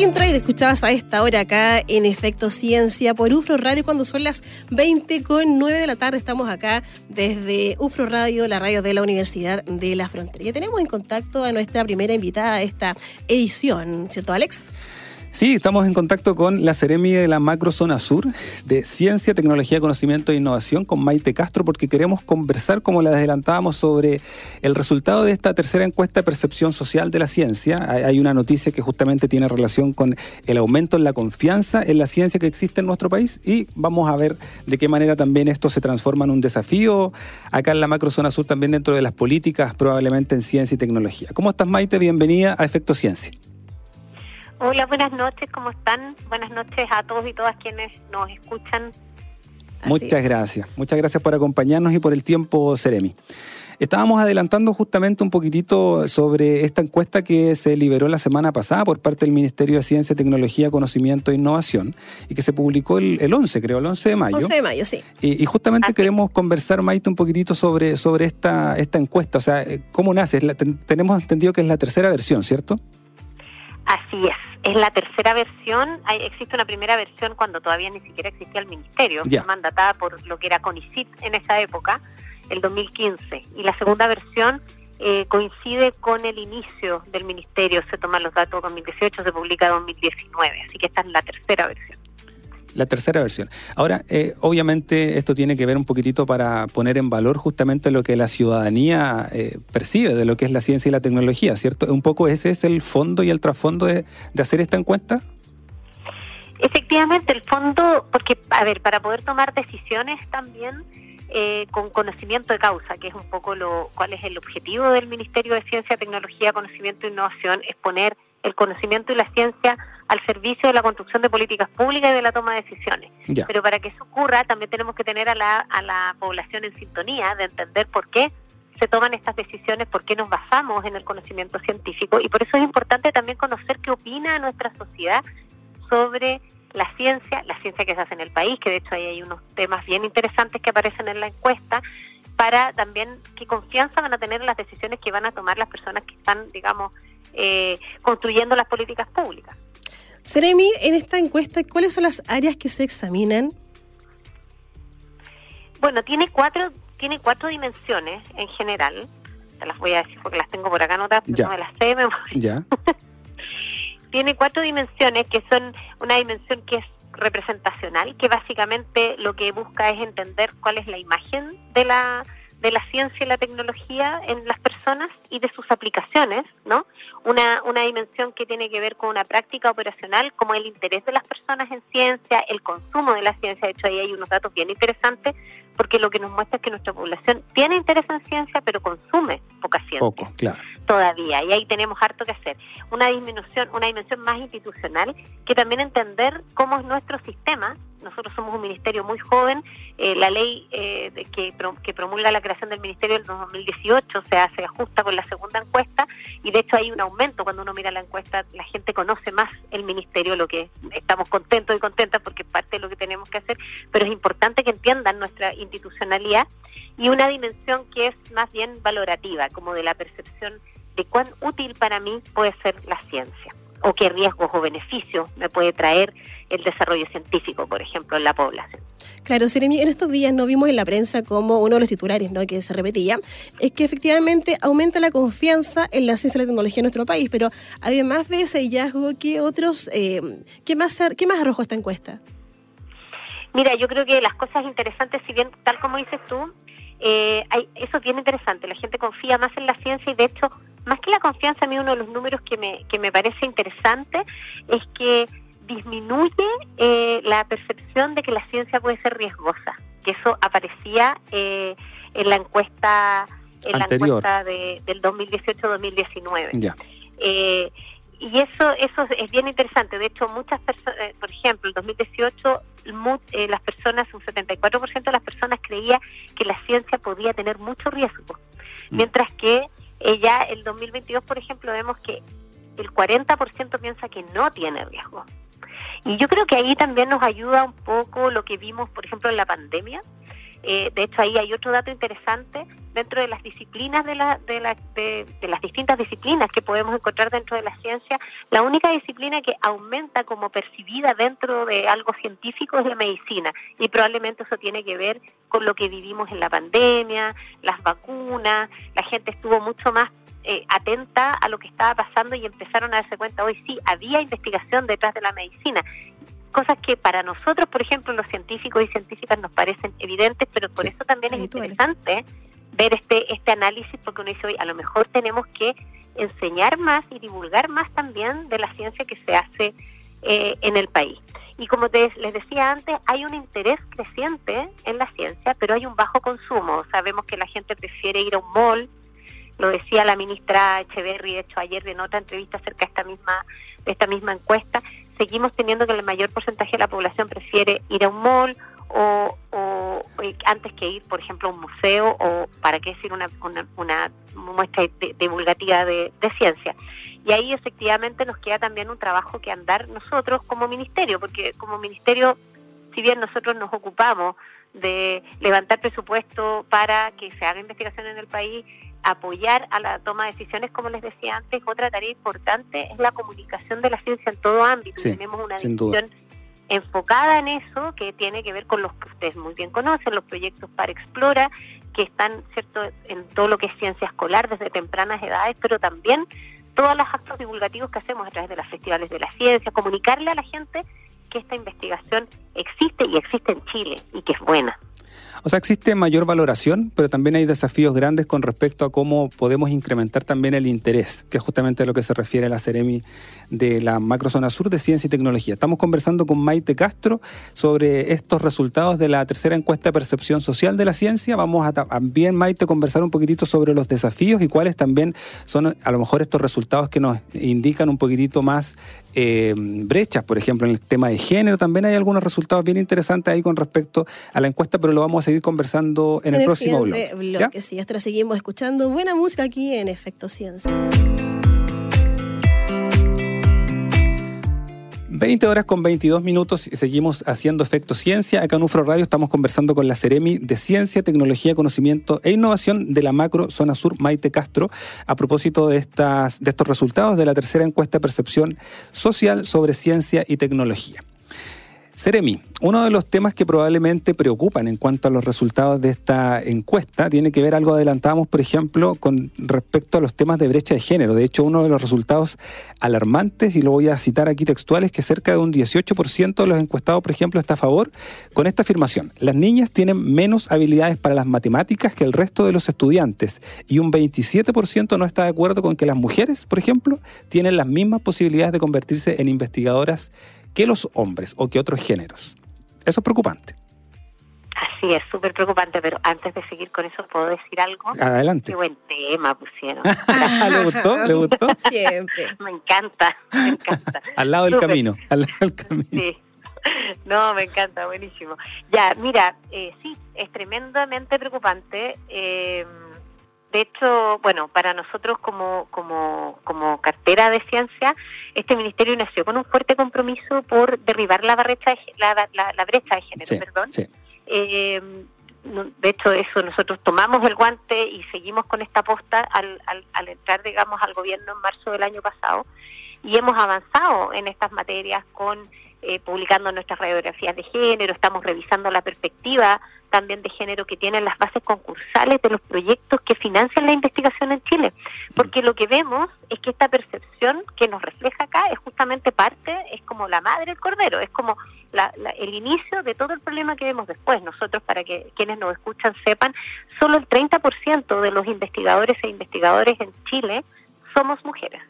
Skin Trade escuchabas a esta hora acá en Efecto Ciencia por UFRO Radio cuando son las 20 con 9 de la tarde. Estamos acá desde UFRO Radio, la radio de la Universidad de la Frontera. Ya tenemos en contacto a nuestra primera invitada a esta edición, ¿cierto Alex? Sí, estamos en contacto con la Ceremi de la Macrozona Sur de Ciencia, Tecnología, Conocimiento e Innovación con Maite Castro porque queremos conversar, como les adelantábamos, sobre el resultado de esta tercera encuesta de percepción social de la ciencia. Hay una noticia que justamente tiene relación con el aumento en la confianza en la ciencia que existe en nuestro país y vamos a ver de qué manera también esto se transforma en un desafío acá en la Macrozona Sur también dentro de las políticas probablemente en ciencia y tecnología. ¿Cómo estás Maite? Bienvenida a Efecto Ciencia. Hola, buenas noches, ¿cómo están? Buenas noches a todos y todas quienes nos escuchan. Muchas gracias, muchas gracias por acompañarnos y por el tiempo, Seremi. Estábamos adelantando justamente un poquitito sobre esta encuesta que se liberó la semana pasada por parte del Ministerio de Ciencia, Tecnología, Conocimiento e Innovación y que se publicó el, 11, creo, el 11 de mayo. 11 de mayo, sí. Y, justamente queremos conversar, Maite, un poquitito sobre, sobre esta, esta encuesta. O sea, ¿cómo nace? tenemos entendido que es la tercera versión, ¿cierto? Así es, es la tercera versión. Hay, existe una primera versión cuando todavía ni siquiera existía el ministerio, mandatada por lo que era CONICIT en esa época, el 2015. Y la segunda versión eh, coincide con el inicio del ministerio, se toman los datos 2018, se publica 2019, así que esta es la tercera versión la tercera versión. Ahora, eh, obviamente esto tiene que ver un poquitito para poner en valor justamente lo que la ciudadanía eh, percibe de lo que es la ciencia y la tecnología, ¿cierto? Un poco ese es el fondo y el trasfondo de, hacer esta encuesta. Efectivamente, el fondo, porque, a ver, para poder tomar decisiones también eh, con conocimiento de causa, que es un poco lo cuál es el objetivo del Ministerio de Ciencia, Tecnología, Conocimiento e Innovación, es poner el conocimiento y la ciencia al servicio de la construcción de políticas públicas y de la toma de decisiones. Pero para que eso ocurra, también tenemos que tener a la, a la población en sintonía de entender por qué se toman estas decisiones, por qué nos basamos en el conocimiento científico y por eso es importante también conocer qué opina nuestra sociedad sobre la ciencia, la ciencia que se hace en el país, que de hecho ahí hay unos temas bien interesantes que aparecen en la encuesta, para también qué confianza van a tener en las decisiones que van a tomar las personas que están, digamos, eh, construyendo las políticas públicas. Seremi, en esta encuesta, ¿cuáles son las áreas que se examinan? Bueno, tiene cuatro, tiene cuatro dimensiones en general. Te las voy a decir porque las tengo por acá anotadas, pero no me las sé Ya. tiene cuatro dimensiones que son una dimensión que es representacional, que básicamente lo que busca es entender cuál es la imagen de la de la ciencia y la tecnología en las personas y de sus aplicaciones, ¿no? Una, una dimensión que tiene que ver con una práctica operacional, como el interés de las personas en ciencia, el consumo de la ciencia. De hecho, ahí hay unos datos bien interesantes, porque lo que nos muestra es que nuestra población tiene interés en ciencia, pero consume poca ciencia. Poco, claro. Todavía, y ahí tenemos harto que hacer. Una disminución, una dimensión más institucional, que también entender cómo es nuestro sistema nosotros somos un ministerio muy joven, eh, la ley eh, que, que promulga la creación del ministerio del 2018 o sea, se ajusta con la segunda encuesta y de hecho hay un aumento cuando uno mira la encuesta, la gente conoce más el ministerio, lo que estamos contentos y contentas porque es parte de lo que tenemos que hacer, pero es importante que entiendan nuestra institucionalidad y una dimensión que es más bien valorativa, como de la percepción de cuán útil para mí puede ser la ciencia o qué riesgos o beneficios me puede traer el desarrollo científico, por ejemplo, en la población. Claro, Seremi, en estos días no vimos en la prensa como uno de los titulares ¿no? que se repetía, es que efectivamente aumenta la confianza en la ciencia y la tecnología en nuestro país, pero además de ese hallazgo, ¿qué otros, eh, qué, más, qué más arrojó esta encuesta? Mira, yo creo que las cosas interesantes, si bien tal como dices tú, eh, hay, eso es bien interesante, la gente confía más en la ciencia y de hecho, más que la confianza, a mí uno de los números que me, que me parece interesante es que disminuye eh, la percepción de que la ciencia puede ser riesgosa, que eso aparecía eh, en la encuesta en la encuesta de, del 2018-2019. Eh, y eso eso es bien interesante. De hecho, muchas personas, eh, por ejemplo, en 2018 eh, las personas, un 74% de las personas creía que la ciencia podía tener mucho riesgo, mm. mientras que eh, ya el 2022, por ejemplo, vemos que el 40% piensa que no tiene riesgo. Y yo creo que ahí también nos ayuda un poco lo que vimos, por ejemplo, en la pandemia, eh, de hecho, ahí hay otro dato interesante dentro de las disciplinas de, la, de, la, de, las distintas disciplinas que podemos encontrar dentro de la ciencia. La única disciplina que aumenta como percibida dentro de algo científico es la medicina y probablemente eso tiene que ver con lo que vivimos en la pandemia, las vacunas, la gente estuvo mucho más eh, atenta a lo que estaba pasando y empezaron a darse cuenta hoy sí había investigación detrás de la medicina cosas que para nosotros, por ejemplo, los científicos y científicas nos parecen evidentes, pero por eso también es interesante ver este este análisis, porque uno dice, hoy a lo mejor tenemos que enseñar más y divulgar más también de la ciencia que se hace eh, en el país. Y como les decía antes, hay un interés creciente en la ciencia, pero hay un bajo consumo. Sabemos que la gente prefiere ir a un mall, lo decía la ministra Echeverry, de hecho ayer en otra entrevista acerca de esta misma, de esta misma encuesta, seguimos teniendo que el mayor porcentaje de la población prefiere ir a un mall o, antes que ir, por ejemplo, a un museo o, para qué decir, una, una, muestra divulgativa de, ciencia. Y ahí efectivamente nos queda también un trabajo que andar nosotros como ministerio, porque como ministerio, si bien nosotros nos ocupamos de levantar presupuesto para que se haga investigación en el país, apoyar a la toma de decisiones, como les decía antes, otra tarea importante es la comunicación de la ciencia en todo ámbito. Tenemos una decisión enfocada en eso, que tiene que ver con los que ustedes muy bien conocen, los proyectos para Explora, que están cierto en todo lo que es ciencia escolar desde tempranas edades, pero también todos los actos divulgativos que hacemos a través de los festivales de la ciencia, comunicarle a la gente que esta investigación existe y existe en Chile y que es buena. O sea, existe mayor valoración, pero también hay desafíos grandes con respecto a cómo podemos incrementar también el interés, que es justamente a lo que se refiere la Ceremi de la Macrozona Sur de Ciencia y Tecnología. Estamos conversando con Maite Castro sobre estos resultados de la tercera encuesta de percepción social de la ciencia. Vamos a también, Maite, conversar un poquitito sobre los desafíos y cuáles también son a lo mejor estos resultados que nos indican un poquitito más eh, brechas, por ejemplo, en el tema de género. También hay algunos resultados bien interesantes ahí con respecto a la encuesta, pero lo vamos a seguir conversando en, el, próximo bloque. bloque Sí, hasta seguimos escuchando buena música aquí en Efecto Ciencia. 20 horas con 22 minutos y seguimos haciendo Efecto Ciencia. Acá en UFRO Radio estamos conversando con la Ceremi de Ciencia, Tecnología, Conocimiento e Innovación de la Macro Zona Sur, Maite Castro, a propósito de, estas, de estos resultados de la tercera encuesta de percepción social sobre ciencia y tecnología. Seremi, uno de los temas que probablemente preocupan en cuanto a los resultados de esta encuesta tiene que ver, algo adelantábamos, por ejemplo, con respecto a los temas de brecha de género. De hecho, uno de los resultados alarmantes, y lo voy a citar aquí textual, es que cerca de un 18% de los encuestados, por ejemplo, está a favor con esta afirmación. Las niñas tienen menos habilidades para las matemáticas que el resto de los estudiantes y un 27% no está de acuerdo con que las mujeres, por ejemplo, tienen las mismas posibilidades de convertirse en investigadoras que los hombres o que otros géneros. Eso es preocupante. Así es, súper preocupante, pero antes de seguir con eso, ¿puedo decir algo? Adelante. Qué buen tema pusieron. ¿Le gustó? ¿Le gustó? Siempre. me encanta, me encanta. al lado del camino, al lado del camino. Sí. No, me encanta, buenísimo. Ya, mira, eh, sí, es tremendamente preocupante. Eh, de hecho, bueno, para nosotros como, como, como cartera de ciencia, este ministerio nació con un fuerte compromiso por derribar la, brecha de, la, la, brecha de género. perdón. Eh, de hecho, eso nosotros tomamos el guante y seguimos con esta posta al, al, al entrar, digamos, al gobierno en marzo del año pasado y hemos avanzado en estas materias con eh, publicando nuestras radiografías de género, estamos revisando la perspectiva también de género que tienen las bases concursales de los proyectos que financian la investigación en Chile. Porque lo que vemos es que esta percepción que nos refleja acá es justamente parte, es como la madre del cordero, es como el inicio de todo el problema que vemos después. Nosotros, para que quienes nos escuchan sepan, solo el 30% de los investigadores e investigadores en Chile somos mujeres.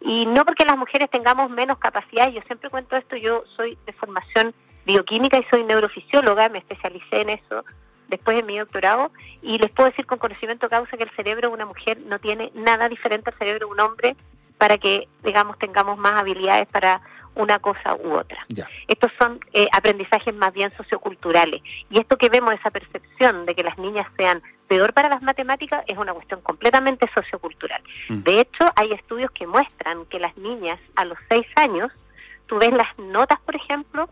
Y no porque las mujeres tengamos menos capacidad, yo siempre cuento esto, yo soy de formación bioquímica y soy neurofisióloga, me especialicé en eso después de mi doctorado y les puedo decir con conocimiento causa que el cerebro de una mujer no tiene nada diferente al cerebro de un hombre para que, digamos, tengamos más habilidades para una cosa u otra. Ya. Estos son eh, aprendizajes más bien socioculturales. Y esto que vemos, esa percepción de que las niñas sean peor para las matemáticas, es una cuestión completamente sociocultural. Mm. De hecho, hay estudios que muestran que las niñas a los seis años, tú ves las notas, por ejemplo,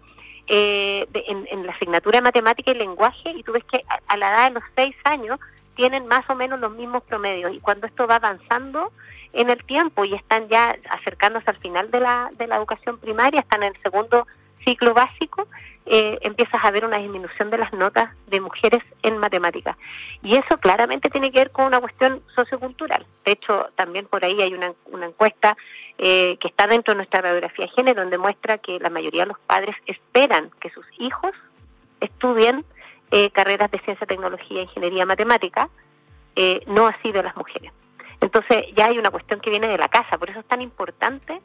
eh, de- en, la asignatura de matemática y lenguaje, y tú ves que a, a la edad de los seis años tienen más o menos los mismos promedios. Y cuando esto va avanzando en el tiempo y están ya acercándose al final de la, de la educación primaria, están en el segundo ciclo básico, eh, empiezas a ver una disminución de las notas de mujeres en matemáticas. Y eso claramente tiene que ver con una cuestión sociocultural. De hecho, también por ahí hay una, una encuesta eh, que está dentro de nuestra radiografía de género, donde muestra que la mayoría de los padres esperan que sus hijos estudien eh, carreras de ciencia, tecnología, ingeniería, matemática, eh, no así de las mujeres. Entonces ya hay una cuestión que viene de la casa, por eso es tan importante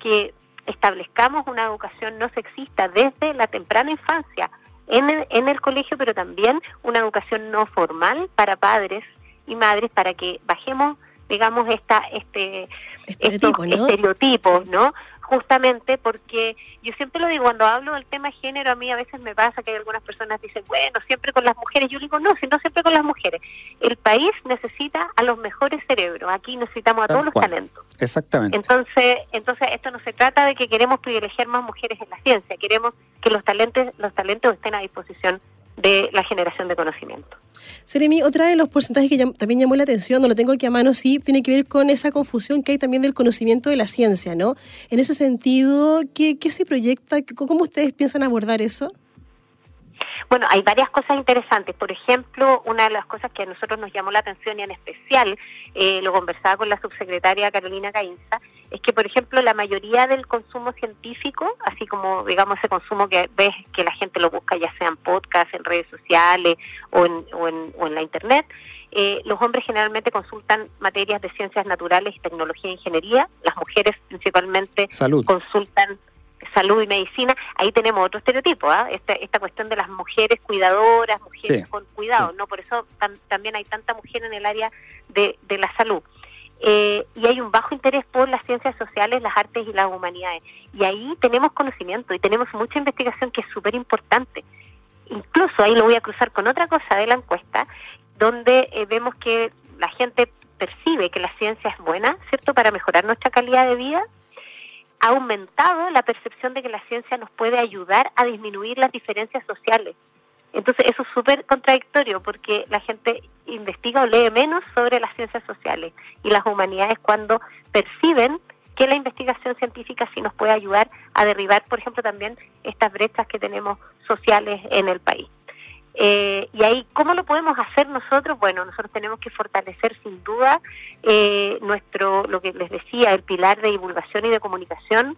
que establezcamos una educación no sexista desde la temprana infancia en el, en el colegio, pero también una educación no formal para padres y madres para que bajemos, digamos, esta este estos ¿no? estereotipos, Sí. ¿no? Justamente porque yo siempre lo digo, cuando hablo del tema género, a mí a veces me pasa que hay algunas personas dicen, bueno, siempre con las mujeres. Yo digo, no, si no siempre con las mujeres. El país necesita a los mejores cerebros. Aquí necesitamos a Tal todos los talentos. Exactamente. Entonces, entonces esto no se trata de que queremos privilegiar más mujeres en la ciencia, queremos que los talentos, los talentos estén a disposición de la generación de conocimiento. Seremi, otra de los porcentajes que también llamó la atención, no lo tengo aquí a mano, sí, tiene que ver con esa confusión que hay también del conocimiento de la ciencia, ¿no? En ese sentido, ¿qué, qué se proyecta? ¿Cómo ustedes piensan abordar eso? Bueno, hay varias cosas interesantes. Por ejemplo, una de las cosas que a nosotros nos llamó la atención y en especial eh, lo conversaba con la subsecretaria Carolina Caínza, es que, por ejemplo, la mayoría del consumo científico, así como, digamos, ese consumo que ves que la gente lo busca ya sea en podcast, en redes sociales o en, o en, o en la Internet, eh, los hombres generalmente consultan materias de ciencias naturales, tecnología e ingeniería. Las mujeres principalmente Salud. consultan salud y medicina, ahí tenemos otro estereotipo, ¿ah? esta, esta cuestión de las mujeres cuidadoras, mujeres Sí, con cuidado, sí. ¿no? Por eso tam- también hay tanta mujer en el área de, de la salud. Eh, y hay un bajo interés por las ciencias sociales, las artes y las humanidades. Y ahí tenemos conocimiento y tenemos mucha investigación que es súper importante. Incluso ahí lo voy a cruzar con otra cosa de la encuesta, donde eh, vemos que la gente percibe que la ciencia es buena, ¿cierto?, para mejorar nuestra calidad de vida, ha aumentado la percepción de que la ciencia nos puede ayudar a disminuir las diferencias sociales. Entonces eso es súper contradictorio porque la gente investiga o lee menos sobre las ciencias sociales y las humanidades cuando perciben que la investigación científica sí nos puede ayudar a derribar, por ejemplo, también estas brechas que tenemos sociales en el país. Eh, y ahí, ¿cómo lo podemos hacer nosotros? Bueno, nosotros tenemos que fortalecer sin duda eh, nuestro, lo que les decía, el pilar de divulgación y de comunicación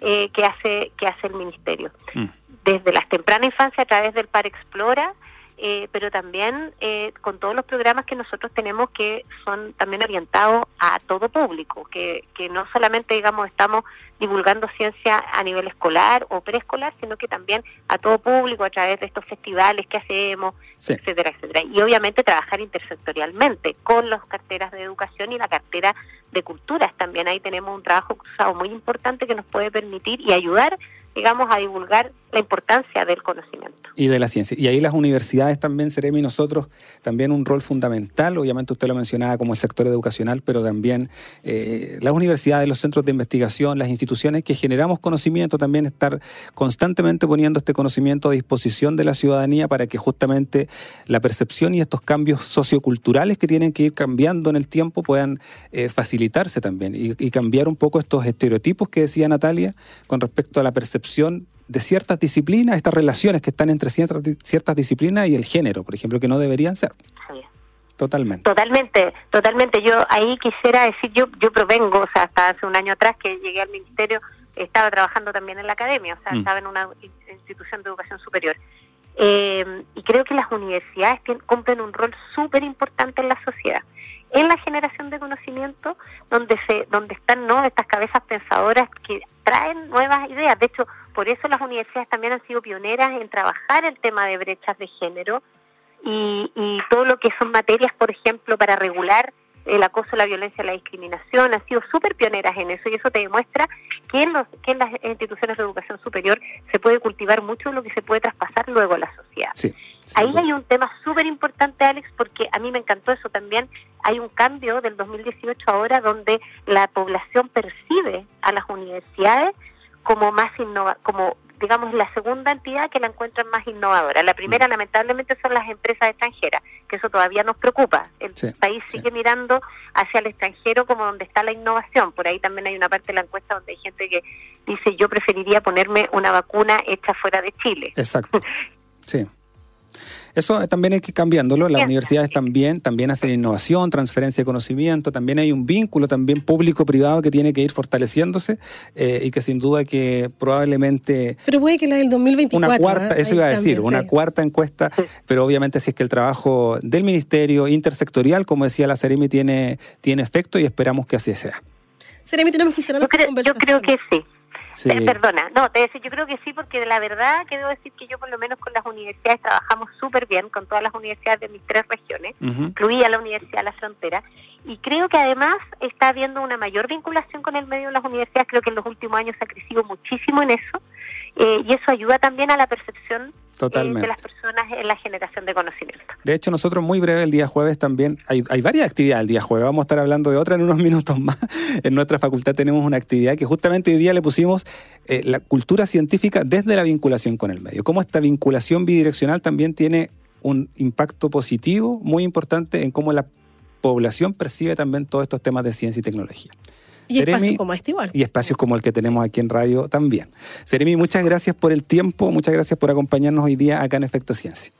eh, que hace que hace el ministerio. Mm. Desde las temprana infancia a través del Par Explora, eh, pero también eh, con todos los programas que nosotros tenemos que son también orientados a todo público, que, que no solamente, digamos, estamos divulgando ciencia a nivel escolar o preescolar, sino que también a todo público a través de estos festivales que hacemos, Sí. etcétera, etcétera. Y obviamente trabajar intersectorialmente con las carteras de educación y la cartera de culturas también. Ahí tenemos un trabajo cruzado muy importante que nos puede permitir y ayudar, digamos, a divulgar la importancia del conocimiento. y de la ciencia. Y ahí las universidades también, Seremi, nosotros también un rol fundamental, obviamente usted lo mencionaba como el sector educacional, pero también eh, las universidades, los centros de investigación, las instituciones que generamos conocimiento, también estar constantemente poniendo este conocimiento a disposición de la ciudadanía para que justamente la percepción y estos cambios socioculturales que tienen que ir cambiando en el tiempo puedan eh, facilitarse también y, y cambiar un poco estos estereotipos que decía Natalia con respecto a la percepción de ciertas disciplinas, estas relaciones que están entre ciertas, ciertas disciplinas y el género, por ejemplo, que no deberían ser. Sí. Totalmente. Totalmente, totalmente. Yo ahí quisiera decir, yo yo provengo, o sea, hasta hace un año atrás que llegué al ministerio, estaba trabajando también en la academia, o sea, Mm. estaba en una in- institución de educación superior. Eh, y creo que las universidades tien- cumplen un rol súper importante en la sociedad, en la generación de conocimiento, donde se donde están no estas cabezas pensadoras que traen nuevas ideas. De hecho, por eso las universidades también han sido pioneras en trabajar el tema de brechas de género y, y todo lo que son materias, por ejemplo, para regular el acoso, la violencia, la discriminación, han sido súper pioneras en eso y eso te demuestra que en, los, que en las instituciones de educación superior se puede cultivar mucho lo que se puede traspasar luego a la sociedad. Ahí hay un tema súper importante, Alex, porque a mí me encantó eso también. Hay un cambio del 2018 ahora donde la población percibe a las universidades como más innova como digamos, la segunda entidad que la encuentran más innovadora. La primera, mm. lamentablemente, son las empresas extranjeras, que eso todavía nos preocupa. El país sigue mirando hacia el extranjero como donde está la innovación. Por ahí también hay una parte de la encuesta donde hay gente que dice, yo preferiría ponerme una vacuna hecha fuera de Chile. Exacto. Sí. Eso también hay que cambiándolo. Las universidades también, también hacen innovación, transferencia de conocimiento, también hay un vínculo también público-privado que tiene que ir fortaleciéndose eh, y que sin duda que probablemente... Pero puede que la del 2024... Una cuarta, ¿eh? eso iba a decir, una cuarta encuesta, pero obviamente si es que el trabajo del ministerio intersectorial, como decía la Ceremi, tiene, tiene efecto y esperamos que así sea. Ceremi, tenemos que yo creo, yo creo que sí. Eh, perdona, no, te decía, yo creo que sí, porque la verdad que debo decir que yo por lo menos con las universidades trabajamos súper bien, con todas las universidades de mis tres regiones, incluía la Universidad de la Frontera, y creo que además está habiendo una mayor vinculación con el medio de las universidades, creo que en los últimos años se ha crecido muchísimo en eso, eh, y eso ayuda también a la percepción eh, de las personas en la generación de conocimiento. De hecho, nosotros muy breve el día jueves también, hay, hay varias actividades el día jueves, vamos a estar hablando de otra en unos minutos más. En nuestra facultad tenemos una actividad que justamente hoy día le pusimos eh, la cultura científica desde la vinculación con el medio. Cómo esta vinculación bidireccional también tiene un impacto positivo muy importante en cómo la población percibe también todos estos temas de ciencia y tecnología. Y espacios como este igual. Y espacios como el que tenemos aquí en radio también. Seremi, muchas gracias por el tiempo, muchas gracias por acompañarnos hoy día acá en Efecto Ciencia.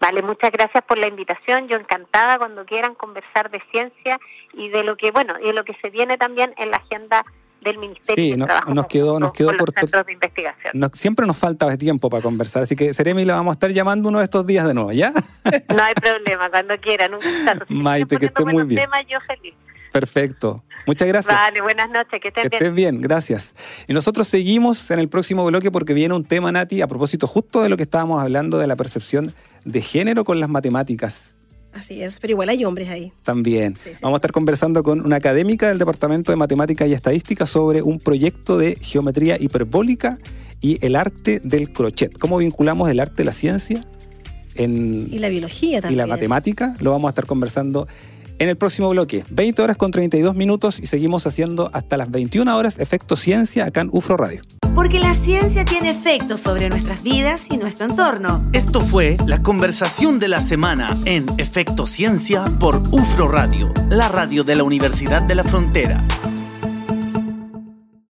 Vale, muchas gracias por la invitación. Yo encantada cuando quieran conversar de ciencia y de lo que, bueno, y de lo que se viene también en la agenda del Ministerio. Sí, nos quedó, nos quedó por centros de investigación. siempre nos falta tiempo para conversar, así que Seremi la vamos a estar llamando uno de estos días de nuevo, ¿ya? no hay problema, cuando quieran. Un Maite, que esté muy bien. Tema, yo feliz. Perfecto. Muchas gracias. Vale, buenas noches, que estés bien. Que estés bien, gracias. Y nosotros seguimos en el próximo bloque porque viene un tema, Nati, a propósito justo de lo que estábamos hablando de la percepción de género con las matemáticas. Así es, pero igual hay hombres ahí. También. Vamos a estar conversando con una académica del Departamento de Matemática y Estadística sobre un proyecto de geometría hiperbólica y el arte del crochet. ¿Cómo vinculamos el arte de la ciencia? En, y la biología también. Y la matemática. Lo vamos a estar conversando en el próximo bloque. 20 horas con 32 minutos y seguimos haciendo hasta las 21 horas Efecto Ciencia acá en UFRO Radio. Porque la ciencia tiene efectos sobre nuestras vidas y nuestro entorno. Esto fue la conversación de la semana en Efecto Ciencia por UFRO Radio, la radio de la Universidad de la Frontera.